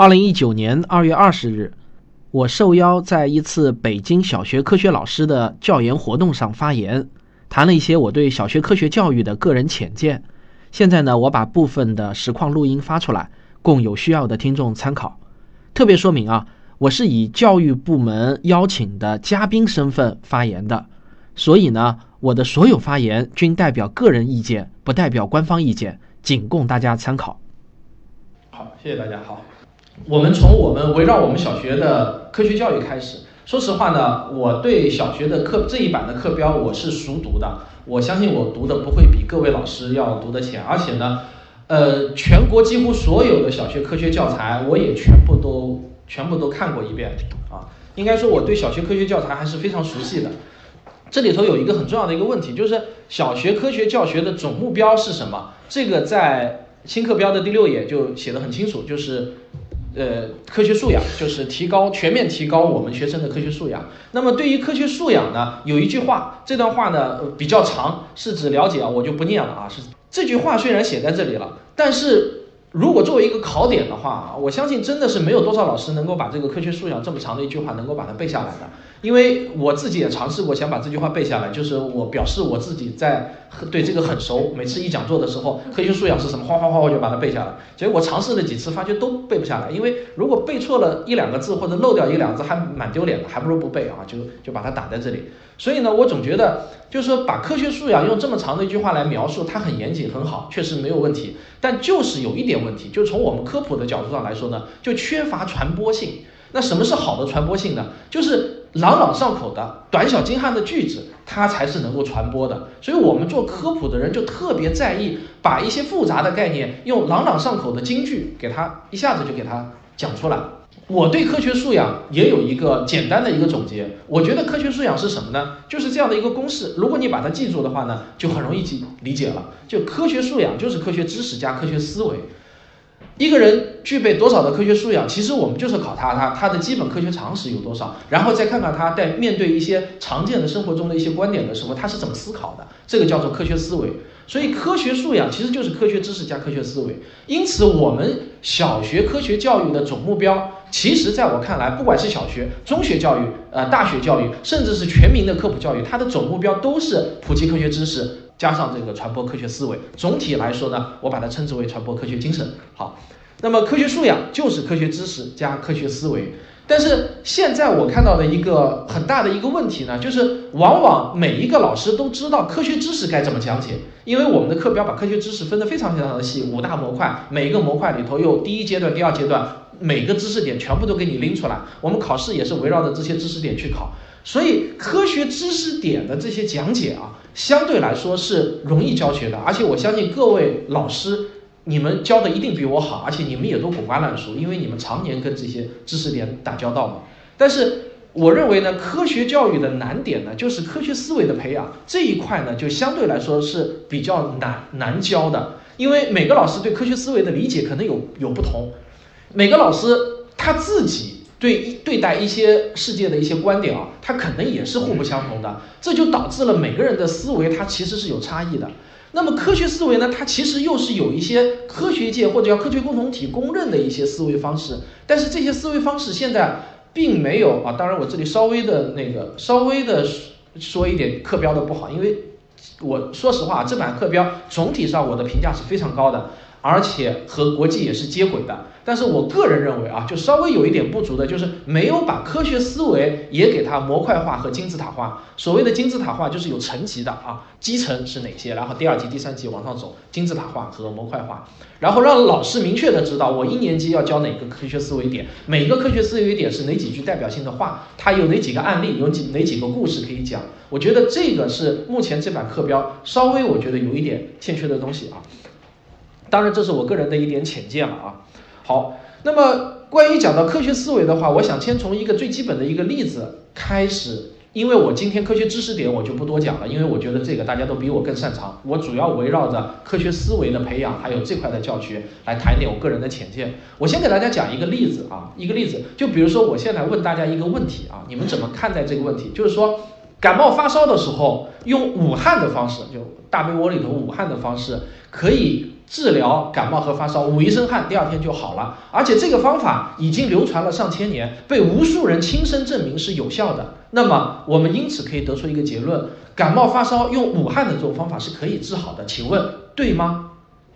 二零一九年二月二十日，我受邀在一次北京小学科学老师的教研活动上发言，谈了一些我对小学科学教育的个人浅见。现在呢，我把部分的实况录音发出来，供有需要的听众参考。特别说明啊，我是以教育部门邀请的嘉宾身份发言的，所以呢，我的所有发言均代表个人意见，不代表官方意见，仅供大家参考。好，谢谢大家。好。我们从我们围绕我们小学的科学教育开始。说实话呢，我对小学的课这一版的课标我是熟读的。我相信我读的不会比各位老师要读的浅，而且呢，呃，全国几乎所有的小学科学教材我也全部都全部都看过一遍啊。应该说我对小学科学教材还是非常熟悉的。这里头有一个很重要的一个问题，就是小学科学教学的总目标是什么？这个在新课标的第六页就写的很清楚，就是。呃，科学素养就是提高全面提高我们学生的科学素养。那么对于科学素养呢，有一句话，这段话呢比较长，是指了解啊，我就不念了啊。是这句话虽然写在这里了，但是。如果作为一个考点的话，我相信真的是没有多少老师能够把这个科学素养这么长的一句话能够把它背下来的。因为我自己也尝试过想把这句话背下来，就是我表示我自己在对这个很熟，每次一讲座的时候，科学素养是什么，哗哗哗我就把它背下来。结果尝试了几次，发觉都背不下来。因为如果背错了一两个字或者漏掉一两个字，还蛮丢脸的，还不如不背啊，就就把它打在这里。所以呢，我总觉得就是说把科学素养用这么长的一句话来描述，它很严谨很好，确实没有问题。但就是有一点问问题，就从我们科普的角度上来说呢，就缺乏传播性。那什么是好的传播性呢？就是朗朗上口的、短小精悍的句子，它才是能够传播的。所以我们做科普的人就特别在意，把一些复杂的概念用朗朗上口的金句给它一下子就给它讲出来。我对科学素养也有一个简单的一个总结。我觉得科学素养是什么呢？就是这样的一个公式。如果你把它记住的话呢，就很容易记理解了。就科学素养就是科学知识加科学思维。一个人具备多少的科学素养，其实我们就是考他他他的基本科学常识有多少，然后再看看他在面对一些常见的生活中的一些观点的时候，他是怎么思考的。这个叫做科学思维。所以科学素养其实就是科学知识加科学思维。因此，我们小学科学教育的总目标，其实在我看来，不管是小学、中学教育、呃大学教育，甚至是全民的科普教育，它的总目标都是普及科学知识加上这个传播科学思维。总体来说呢，我把它称之为传播科学精神。好，那么科学素养就是科学知识加科学思维。但是现在我看到的一个很大的一个问题呢，就是往往每一个老师都知道科学知识该怎么讲解，因为我们的课标把科学知识分得非常非常的细，五大模块，每一个模块里头有第一阶段、第二阶段，每个知识点全部都给你拎出来。我们考试也是围绕着这些知识点去考，所以科学知识点的这些讲解啊，相对来说是容易教学的，而且我相信各位老师。你们教的一定比我好，而且你们也都滚瓜烂熟，因为你们常年跟这些知识点打交道嘛。但是我认为呢，科学教育的难点呢，就是科学思维的培养这一块呢，就相对来说是比较难难教的，因为每个老师对科学思维的理解可能有有不同，每个老师他自己对对待一些世界的一些观点啊，它可能也是互不相同的，这就导致了每个人的思维它其实是有差异的。那么科学思维呢？它其实又是有一些科学界或者叫科学共同体公认的一些思维方式，但是这些思维方式现在并没有啊。当然，我这里稍微的那个稍微的说一点课标的不好，因为我说实话，这版课标总体上我的评价是非常高的。而且和国际也是接轨的，但是我个人认为啊，就稍微有一点不足的，就是没有把科学思维也给它模块化和金字塔化。所谓的金字塔化，就是有层级的啊，基层是哪些，然后第二级、第三级往上走，金字塔化和模块化，然后让老师明确的知道我一年级要教哪个科学思维点，每个科学思维点是哪几句代表性的话，它有哪几个案例，有几哪几个故事可以讲。我觉得这个是目前这版课标稍微我觉得有一点欠缺的东西啊。当然，这是我个人的一点浅见了啊。好，那么关于讲到科学思维的话，我想先从一个最基本的一个例子开始。因为我今天科学知识点我就不多讲了，因为我觉得这个大家都比我更擅长。我主要围绕着科学思维的培养，还有这块的教学来谈一点我个人的浅见。我先给大家讲一个例子啊，一个例子，就比如说我现在问大家一个问题啊，你们怎么看待这个问题？就是说，感冒发烧的时候，用捂汗的方式，就大被窝里头捂汗的方式，可以。治疗感冒和发烧，捂一身汗，第二天就好了。而且这个方法已经流传了上千年，被无数人亲身证明是有效的。那么我们因此可以得出一个结论：感冒发烧用捂汗的这种方法是可以治好的。请问对吗？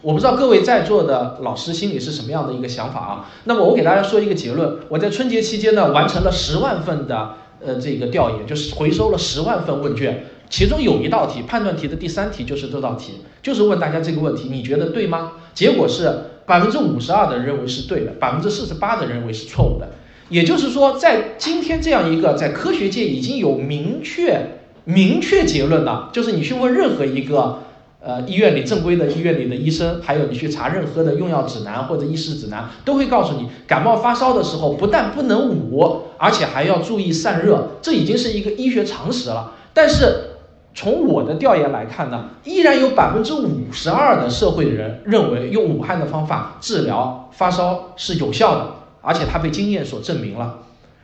我不知道各位在座的老师心里是什么样的一个想法啊？那么我给大家说一个结论：我在春节期间呢，完成了十万份的呃这个调研，就是回收了十万份问卷。其中有一道题，判断题的第三题就是这道题，就是问大家这个问题，你觉得对吗？结果是百分之五十二的人认为是对的，百分之四十八的人认为是错误的。也就是说，在今天这样一个在科学界已经有明确明确结论的，就是你去问任何一个呃医院里正规的医院里的医生，还有你去查任何的用药指南或者医师指南，都会告诉你，感冒发烧的时候不但不能捂，而且还要注意散热，这已经是一个医学常识了。但是从我的调研来看呢，依然有百分之五十二的社会人认为用武汉的方法治疗发烧是有效的，而且它被经验所证明了。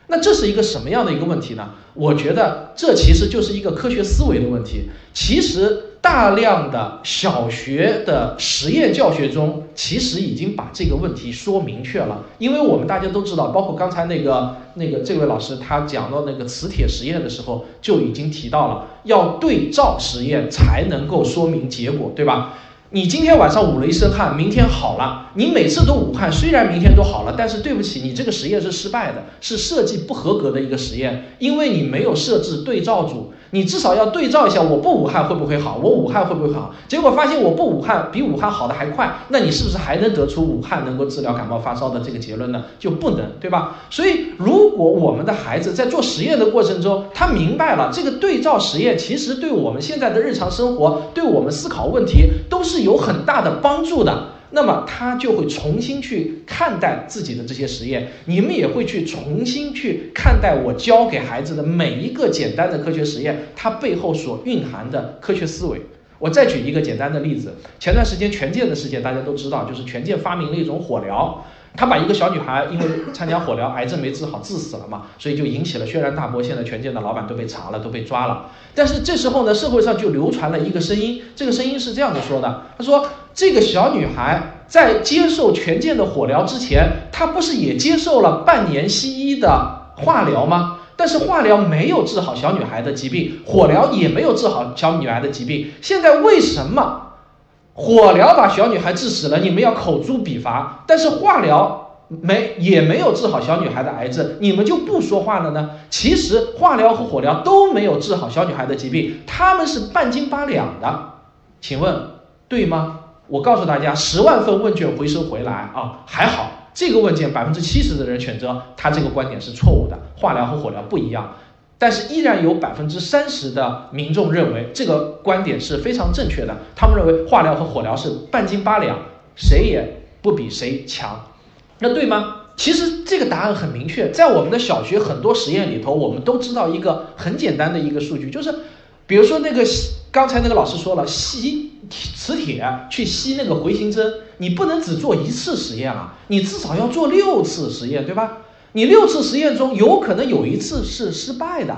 那这是一个什么样的一个问题呢？我觉得这其实就是一个科学思维的问题。其实。大量的小学的实验教学中，其实已经把这个问题说明确了。因为我们大家都知道，包括刚才那个那个这位老师他讲到那个磁铁实验的时候，就已经提到了要对照实验才能够说明结果，对吧？你今天晚上捂了一身汗，明天好了。你每次都捂汗，虽然明天都好了，但是对不起，你这个实验是失败的，是设计不合格的一个实验，因为你没有设置对照组。你至少要对照一下，我不武汉会不会好？我武汉会不会好？结果发现我不武汉比武汉好的还快，那你是不是还能得出武汉能够治疗感冒发烧的这个结论呢？就不能，对吧？所以，如果我们的孩子在做实验的过程中，他明白了这个对照实验其实对我们现在的日常生活，对我们思考问题都是有很大的帮助的。那么他就会重新去看待自己的这些实验，你们也会去重新去看待我教给孩子的每一个简单的科学实验，它背后所蕴含的科学思维。我再举一个简单的例子，前段时间权健的事件大家都知道，就是权健发明了一种火疗。他把一个小女孩因为参加火疗，癌症没治好，治死了嘛，所以就引起了轩然大波。现在权健的老板都被查了，都被抓了。但是这时候呢，社会上就流传了一个声音，这个声音是这样子说的：他说，这个小女孩在接受权健的火疗之前，她不是也接受了半年西医的化疗吗？但是化疗没有治好小女孩的疾病，火疗也没有治好小女孩的疾病。现在为什么？火疗把小女孩治死了，你们要口诛笔伐；但是化疗没也没有治好小女孩的癌症，你们就不说话了呢？其实化疗和火疗都没有治好小女孩的疾病，他们是半斤八两的，请问对吗？我告诉大家，十万份问卷回收回来啊，还好这个问卷百分之七十的人选择他这个观点是错误的，化疗和火疗不一样。但是依然有百分之三十的民众认为这个观点是非常正确的。他们认为化疗和火疗是半斤八两，谁也不比谁强。那对吗？其实这个答案很明确，在我们的小学很多实验里头，我们都知道一个很简单的一个数据，就是比如说那个刚才那个老师说了，吸磁铁去吸那个回形针，你不能只做一次实验啊，你至少要做六次实验，对吧？你六次实验中有可能有一次是失败的，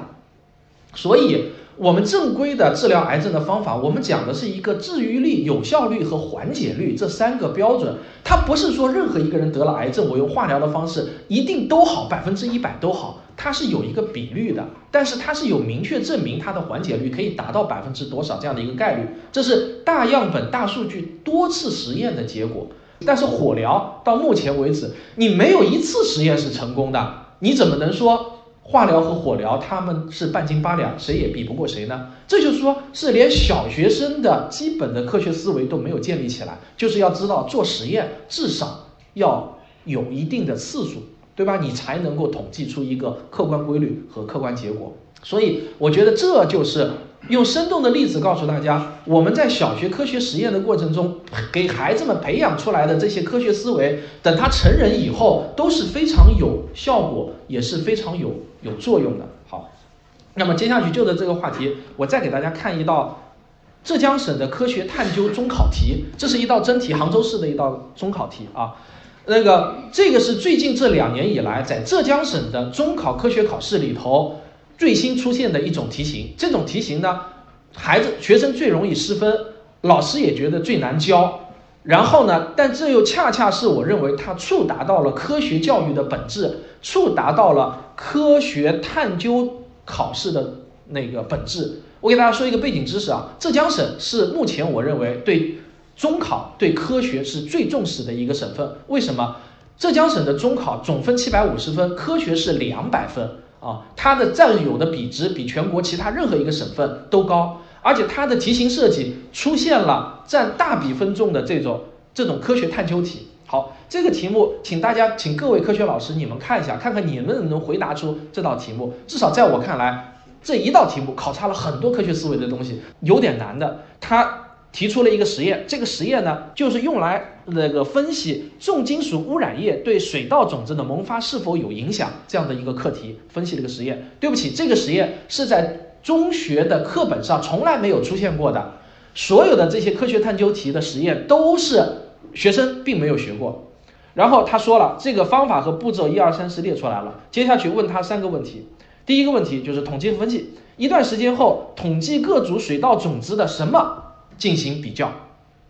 所以我们正规的治疗癌症的方法，我们讲的是一个治愈率、有效率和缓解率这三个标准。它不是说任何一个人得了癌症，我用化疗的方式一定都好，百分之一百都好，它是有一个比率的，但是它是有明确证明它的缓解率可以达到百分之多少这样的一个概率，这是大样本、大数据、多次实验的结果。但是火疗到目前为止，你没有一次实验是成功的，你怎么能说化疗和火疗他们是半斤八两，谁也比不过谁呢？这就是说，是连小学生的基本的科学思维都没有建立起来，就是要知道做实验至少要有一定的次数，对吧？你才能够统计出一个客观规律和客观结果。所以，我觉得这就是。用生动的例子告诉大家，我们在小学科学实验的过程中，给孩子们培养出来的这些科学思维，等他成人以后都是非常有效果，也是非常有有作用的。好，那么接下去就着这个话题，我再给大家看一道浙江省的科学探究中考题，这是一道真题，杭州市的一道中考题啊。那个这个是最近这两年以来在浙江省的中考科学考试里头。最新出现的一种题型，这种题型呢，孩子学生最容易失分，老师也觉得最难教。然后呢，但这又恰恰是我认为它触达到了科学教育的本质，触达到了科学探究考试的那个本质。我给大家说一个背景知识啊，浙江省是目前我认为对中考对科学是最重视的一个省份。为什么？浙江省的中考总分七百五十分，科学是两百分啊，它的占有的比值比全国其他任何一个省份都高，而且它的题型设计出现了占大比分重的这种这种科学探究题。好，这个题目，请大家，请各位科学老师你们看一下，看看你们能不能回答出这道题目。至少在我看来，这一道题目考察了很多科学思维的东西，有点难的。它。提出了一个实验，这个实验呢，就是用来那个分析重金属污染液对水稻种子的萌发是否有影响这样的一个课题，分析了个实验。对不起，这个实验是在中学的课本上从来没有出现过的，所有的这些科学探究题的实验都是学生并没有学过。然后他说了，这个方法和步骤一二三四列出来了，接下去问他三个问题。第一个问题就是统计分析，一段时间后统计各组水稻种子的什么？进行比较，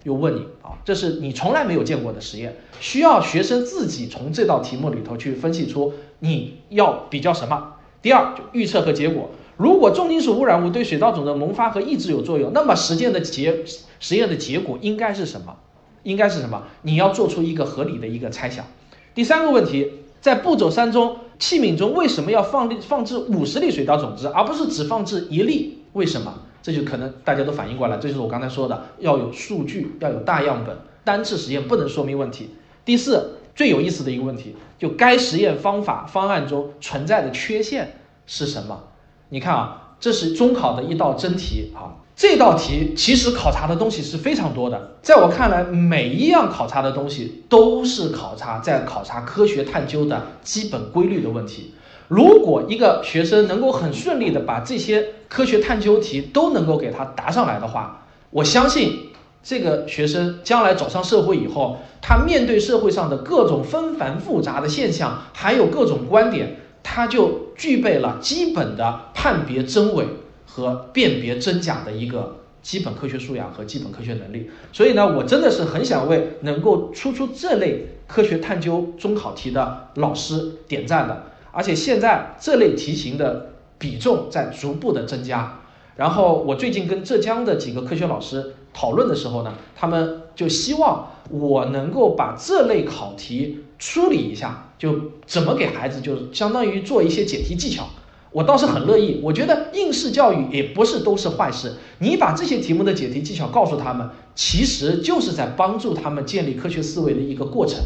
又问你啊，这是你从来没有见过的实验，需要学生自己从这道题目里头去分析出你要比较什么。第二，就预测和结果，如果重金属污染物对水稻种的萌发和抑制有作用，那么实践的结实验的结果应该是什么？应该是什么？你要做出一个合理的一个猜想。第三个问题，在步骤三中，器皿中为什么要放放置五十粒水稻种子，而不是只放置一粒？为什么？这就可能大家都反应过来，这就是我刚才说的，要有数据，要有大样本，单次实验不能说明问题。第四，最有意思的一个问题，就该实验方法方案中存在的缺陷是什么？你看啊，这是中考的一道真题啊，这道题其实考察的东西是非常多的，在我看来，每一样考察的东西都是考察在考察科学探究的基本规律的问题。如果一个学生能够很顺利的把这些科学探究题都能够给他答上来的话，我相信这个学生将来走上社会以后，他面对社会上的各种纷繁复杂的现象，还有各种观点，他就具备了基本的判别真伪和辨别真假的一个基本科学素养和基本科学能力。所以呢，我真的是很想为能够出出这类科学探究中考题的老师点赞的。而且现在这类题型的比重在逐步的增加，然后我最近跟浙江的几个科学老师讨论的时候呢，他们就希望我能够把这类考题梳理一下，就怎么给孩子就相当于做一些解题技巧。我倒是很乐意，我觉得应试教育也不是都是坏事。你把这些题目的解题技巧告诉他们，其实就是在帮助他们建立科学思维的一个过程。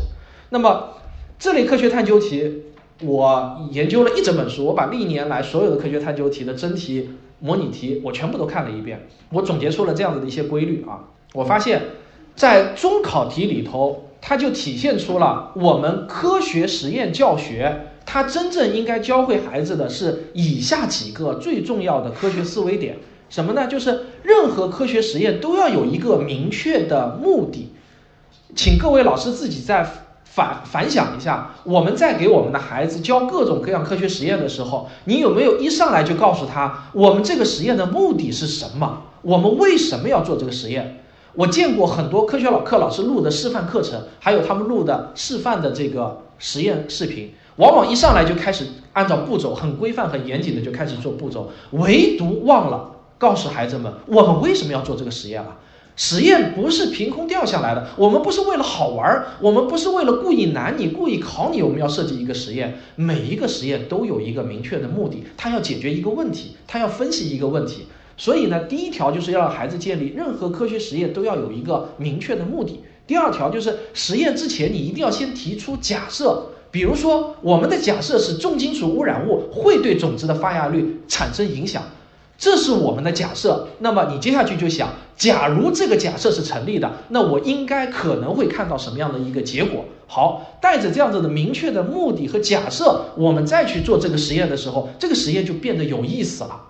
那么这类科学探究题。我研究了一整本书，我把历年来所有的科学探究题的真题、模拟题，我全部都看了一遍。我总结出了这样子的一些规律啊，我发现，在中考题里头，它就体现出了我们科学实验教学，它真正应该教会孩子的是以下几个最重要的科学思维点。什么呢？就是任何科学实验都要有一个明确的目的。请各位老师自己在。反反想一下，我们在给我们的孩子教各种各样科学实验的时候，你有没有一上来就告诉他，我们这个实验的目的是什么？我们为什么要做这个实验？我见过很多科学老课老师录的示范课程，还有他们录的示范的这个实验视频，往往一上来就开始按照步骤很规范、很严谨的就开始做步骤，唯独忘了告诉孩子们，我们为什么要做这个实验了。实验不是凭空掉下来的，我们不是为了好玩儿，我们不是为了故意难你、故意考你，我们要设计一个实验。每一个实验都有一个明确的目的，它要解决一个问题，它要分析一个问题。所以呢，第一条就是要让孩子建立任何科学实验都要有一个明确的目的。第二条就是实验之前你一定要先提出假设，比如说我们的假设是重金属污染物会对种子的发芽率产生影响。这是我们的假设，那么你接下去就想，假如这个假设是成立的，那我应该可能会看到什么样的一个结果？好，带着这样子的明确的目的和假设，我们再去做这个实验的时候，这个实验就变得有意思了。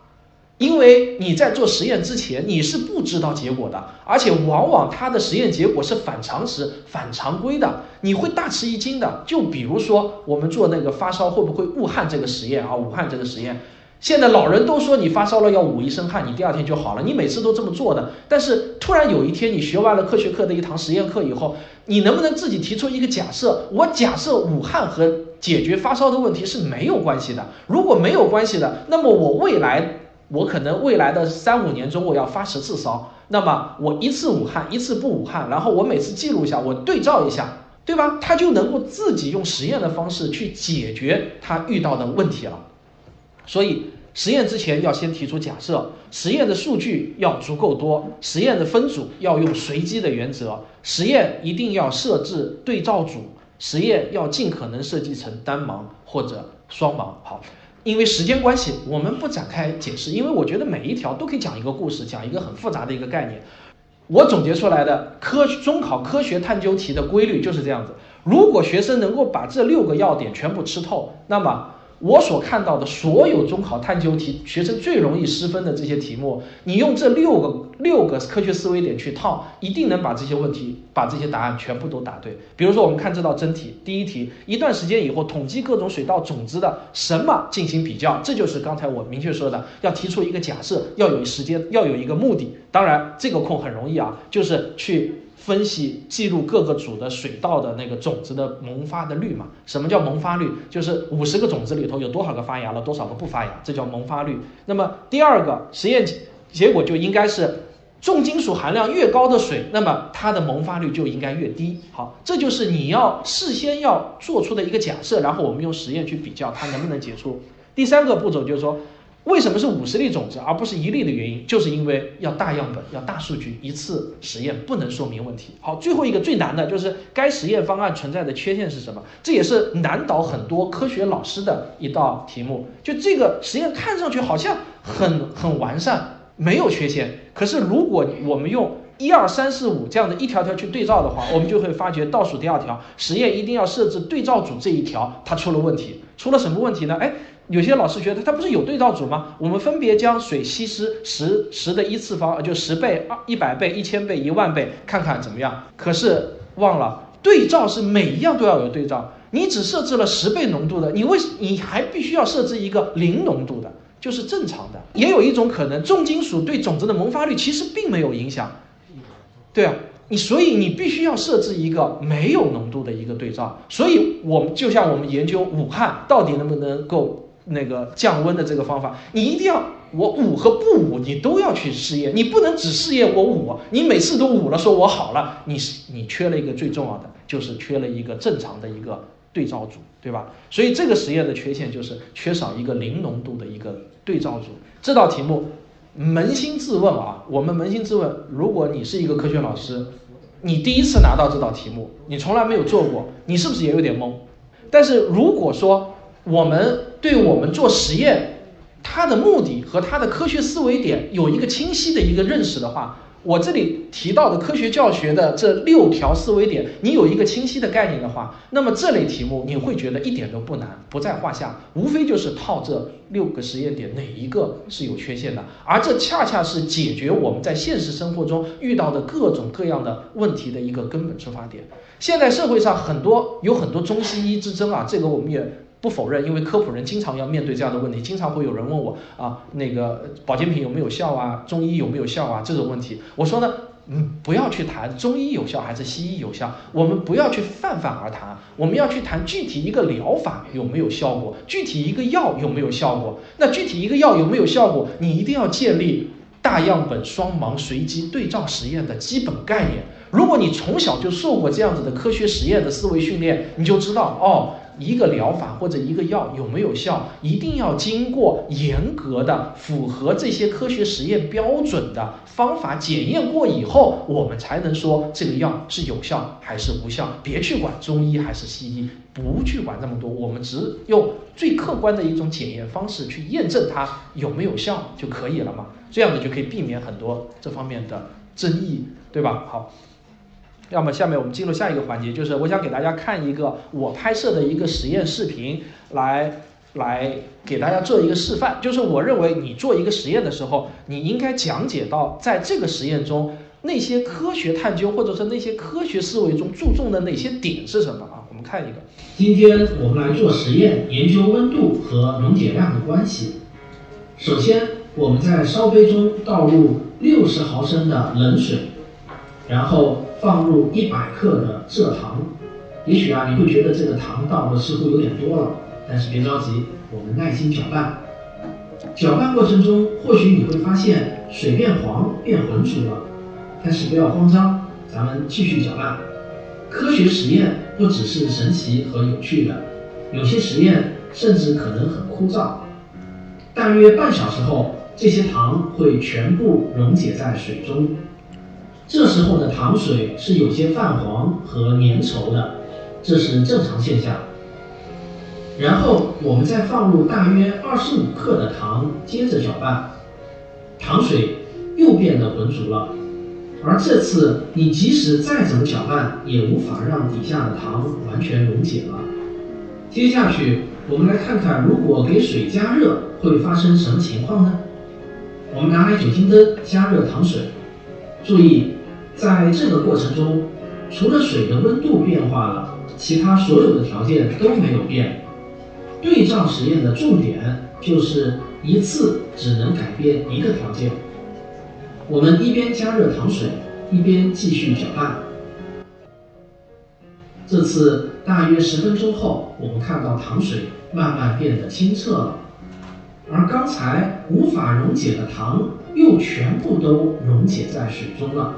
因为你在做实验之前，你是不知道结果的，而且往往它的实验结果是反常识、反常规的，你会大吃一惊的。就比如说我们做那个发烧会不会误判这个实验啊，武汉这个实验。现在老人都说你发烧了要捂一身汗，你第二天就好了。你每次都这么做的，但是突然有一天你学完了科学课的一堂实验课以后，你能不能自己提出一个假设？我假设捂汗和解决发烧的问题是没有关系的。如果没有关系的，那么我未来我可能未来的三五年中我要发十次烧，那么我一次捂汗，一次不捂汗，然后我每次记录一下，我对照一下，对吧？他就能够自己用实验的方式去解决他遇到的问题了。所以。实验之前要先提出假设，实验的数据要足够多，实验的分组要用随机的原则，实验一定要设置对照组，实验要尽可能设计成单盲或者双盲。好，因为时间关系，我们不展开解释，因为我觉得每一条都可以讲一个故事，讲一个很复杂的一个概念。我总结出来的科中考科学探究题的规律就是这样子：如果学生能够把这六个要点全部吃透，那么。我所看到的所有中考探究题，学生最容易失分的这些题目，你用这六个六个科学思维点去套，一定能把这些问题、把这些答案全部都答对。比如说，我们看这道真题，第一题，一段时间以后统计各种水稻种子的什么进行比较，这就是刚才我明确说的，要提出一个假设，要有时间，要有一个目的。当然，这个空很容易啊，就是去。分析记录各个组的水稻的那个种子的萌发的率嘛？什么叫萌发率？就是五十个种子里头有多少个发芽了，多少个不发芽，这叫萌发率。那么第二个实验结果就应该是重金属含量越高的水，那么它的萌发率就应该越低。好，这就是你要事先要做出的一个假设，然后我们用实验去比较它能不能解出。第三个步骤就是说。为什么是五十粒种子而不是一粒的原因，就是因为要大样本，要大数据，一次实验不能说明问题。好，最后一个最难的就是该实验方案存在的缺陷是什么？这也是难倒很多科学老师的一道题目。就这个实验看上去好像很很完善，没有缺陷，可是如果我们用一二三四五这样的一条条去对照的话，我们就会发觉倒数第二条实验一定要设置对照组这一条，它出了问题。出了什么问题呢？哎。有些老师觉得它不是有对照组吗？我们分别将水稀释十十的一次方，就十倍、二一百倍、一千倍、一万倍，看看怎么样。可是忘了对照是每一样都要有对照。你只设置了十倍浓度的，你为你还必须要设置一个零浓度的，就是正常的。也有一种可能，重金属对种子的萌发率其实并没有影响。对啊，你所以你必须要设置一个没有浓度的一个对照。所以我们就像我们研究武汉到底能不能够。那个降温的这个方法，你一定要我捂和不捂，你都要去试验，你不能只试验我捂，你每次都捂了，说我好了，你是你缺了一个最重要的，就是缺了一个正常的一个对照组，对吧？所以这个实验的缺陷就是缺少一个零浓度的一个对照组。这道题目，扪心自问啊，我们扪心自问，如果你是一个科学老师，你第一次拿到这道题目，你从来没有做过，你是不是也有点懵？但是如果说，我们对我们做实验，它的目的和它的科学思维点有一个清晰的一个认识的话，我这里提到的科学教学的这六条思维点，你有一个清晰的概念的话，那么这类题目你会觉得一点都不难，不在话下，无非就是套这六个实验点哪一个是有缺陷的，而这恰恰是解决我们在现实生活中遇到的各种各样的问题的一个根本出发点。现在社会上很多有很多中西医之争啊，这个我们也。不否认，因为科普人经常要面对这样的问题，经常会有人问我啊，那个保健品有没有效啊，中医有没有效啊这种问题。我说呢，嗯，不要去谈中医有效还是西医有效，我们不要去泛泛而谈，我们要去谈具体一个疗法有没有效果，具体一个药有没有效果。那具体一个药有没有效果，你一定要建立大样本双盲随机对照实验的基本概念。如果你从小就受过这样子的科学实验的思维训练，你就知道哦。一个疗法或者一个药有没有效，一定要经过严格的、符合这些科学实验标准的方法检验过以后，我们才能说这个药是有效还是无效。别去管中医还是西医，不去管那么多，我们只用最客观的一种检验方式去验证它有没有效就可以了嘛？这样子就可以避免很多这方面的争议，对吧？好。要么下面我们进入下一个环节，就是我想给大家看一个我拍摄的一个实验视频，来来给大家做一个示范。就是我认为你做一个实验的时候，你应该讲解到在这个实验中那些科学探究或者是那些科学思维中注重的哪些点是什么啊？我们看一个。今天我们来做实验，研究温度和溶解量的关系。首先，我们在烧杯中倒入六十毫升的冷水，然后放入一百克的蔗糖。也许啊，你会觉得这个糖倒的似乎有点多了，但是别着急，我们耐心搅拌。搅拌过程中，或许你会发现水变黄、变浑浊了，但是不要慌张，咱们继续搅拌。科学实验不只是神奇和有趣的，有些实验甚至可能很枯燥。大约半小时后，这些糖会全部溶解在水中。这时候的糖水是有些泛黄和粘稠的，这是正常现象。然后我们再放入大约二十五克的糖，接着搅拌，糖水又变得浑浊了。而这次你即使再怎么搅拌，也无法让底下的糖完全溶解了。接下去，我们来看看如果给水加热会发生什么情况呢？我们拿来酒精灯加热糖水，注意，在这个过程中，除了水的温度变化了，其他所有的条件都没有变。对照实验的重点就是一次只能改变一个条件。我们一边加热糖水，一边继续搅拌。这次大约十分钟后，我们看到糖水慢慢变得清澈了，而刚才无法溶解的糖又全部都溶解在水中了。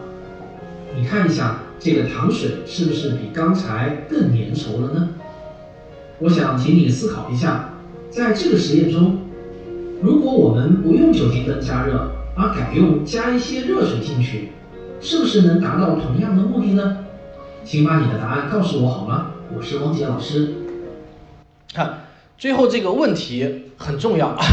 你看一下，这个糖水是不是比刚才更粘稠了呢？我想请你思考一下，在这个实验中，如果我们不用酒精灯加热，而改用加一些热水进去，是不是能达到同样的目的呢？请把你的答案告诉我好吗？我是汪杰老师。看，最后这个问题很重要啊！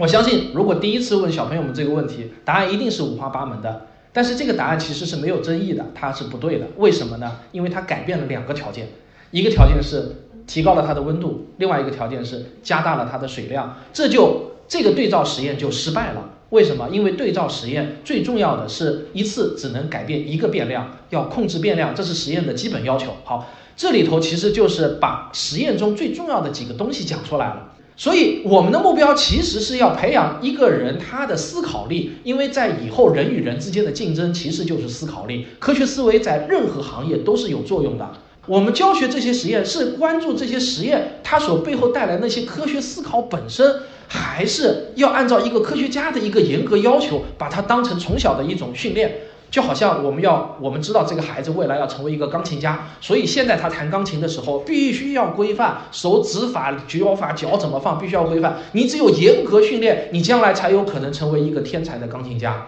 我相信，如果第一次问小朋友们这个问题，答案一定是五花八门的。但是这个答案其实是没有争议的，它是不对的。为什么呢？因为它改变了两个条件，一个条件是。提高了它的温度，另外一个条件是加大了它的水量，这就这个对照实验就失败了。为什么？因为对照实验最重要的是一次只能改变一个变量，要控制变量，这是实验的基本要求。好，这里头其实就是把实验中最重要的几个东西讲出来了。所以我们的目标其实是要培养一个人他的思考力，因为在以后人与人之间的竞争其实就是思考力。科学思维在任何行业都是有作用的。我们教学这些实验是关注这些实验它所背后带来那些科学思考本身，还是要按照一个科学家的一个严格要求，把它当成从小的一种训练？就好像我们要我们知道这个孩子未来要成为一个钢琴家，所以现在他弹钢琴的时候必须要规范手指法、脚法、脚怎么放，必须要规范。你只有严格训练，你将来才有可能成为一个天才的钢琴家。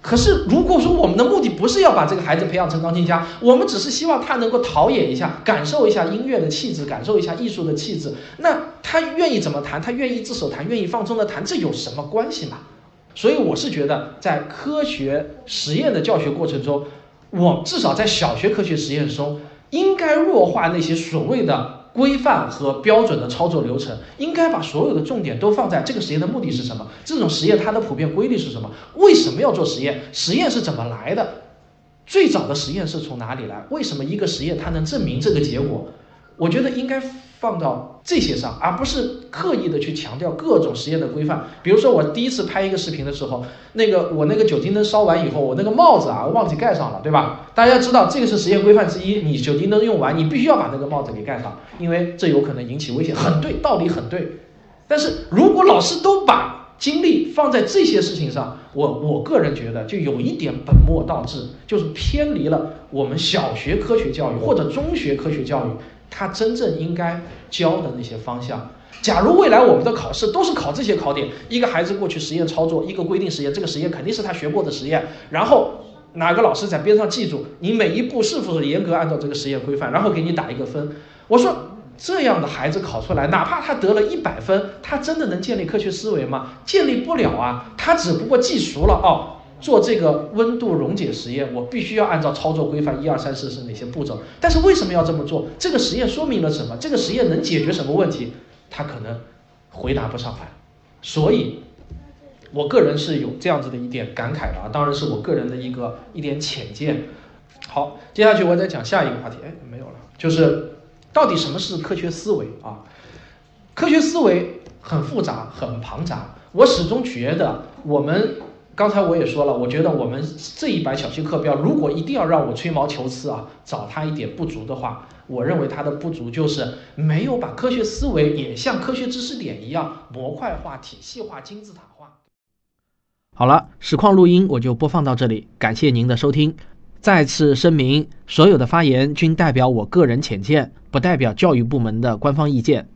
可是，如果说我们的目的不是要把这个孩子培养成钢琴家，我们只是希望他能够陶冶一下，感受一下音乐的气质，感受一下艺术的气质，那他愿意怎么弹，他愿意自首弹，愿意放松的弹，这有什么关系嘛？所以我是觉得，在科学实验的教学过程中，我至少在小学科学实验中，应该弱化那些所谓的。规范和标准的操作流程，应该把所有的重点都放在这个实验的目的是什么？这种实验它的普遍规律是什么？为什么要做实验？实验是怎么来的？最早的实验是从哪里来？为什么一个实验它能证明这个结果？我觉得应该。放到这些上，而不是刻意的去强调各种实验的规范。比如说，我第一次拍一个视频的时候，那个我那个酒精灯烧完以后，我那个帽子啊忘记盖上了，对吧？大家知道这个是实验规范之一，你酒精灯用完，你必须要把那个帽子给盖上，因为这有可能引起危险。很对，道理很对。但是如果老师都把精力放在这些事情上，我我个人觉得就有一点本末倒置，就是偏离了我们小学科学教育或者中学科学教育。他真正应该教的那些方向，假如未来我们的考试都是考这些考点，一个孩子过去实验操作一个规定实验，这个实验肯定是他学过的实验，然后哪个老师在边上记住你每一步是否是严格按照这个实验规范，然后给你打一个分。我说这样的孩子考出来，哪怕他得了一百分，他真的能建立科学思维吗？建立不了啊，他只不过记熟了哦。做这个温度溶解实验，我必须要按照操作规范一二三四是哪些步骤？但是为什么要这么做？这个实验说明了什么？这个实验能解决什么问题？他可能回答不上来。所以，我个人是有这样子的一点感慨的啊，当然是我个人的一个一点浅见。好，接下去我再讲下一个话题。哎，没有了，就是到底什么是科学思维啊？科学思维很复杂，很庞杂。我始终觉得我们。刚才我也说了，我觉得我们这一版小学课标，如果一定要让我吹毛求疵啊，找他一点不足的话，我认为他的不足就是没有把科学思维也像科学知识点一样模块化、体系化、金字塔化。好了，实况录音我就播放到这里，感谢您的收听。再次声明，所有的发言均代表我个人浅见，不代表教育部门的官方意见。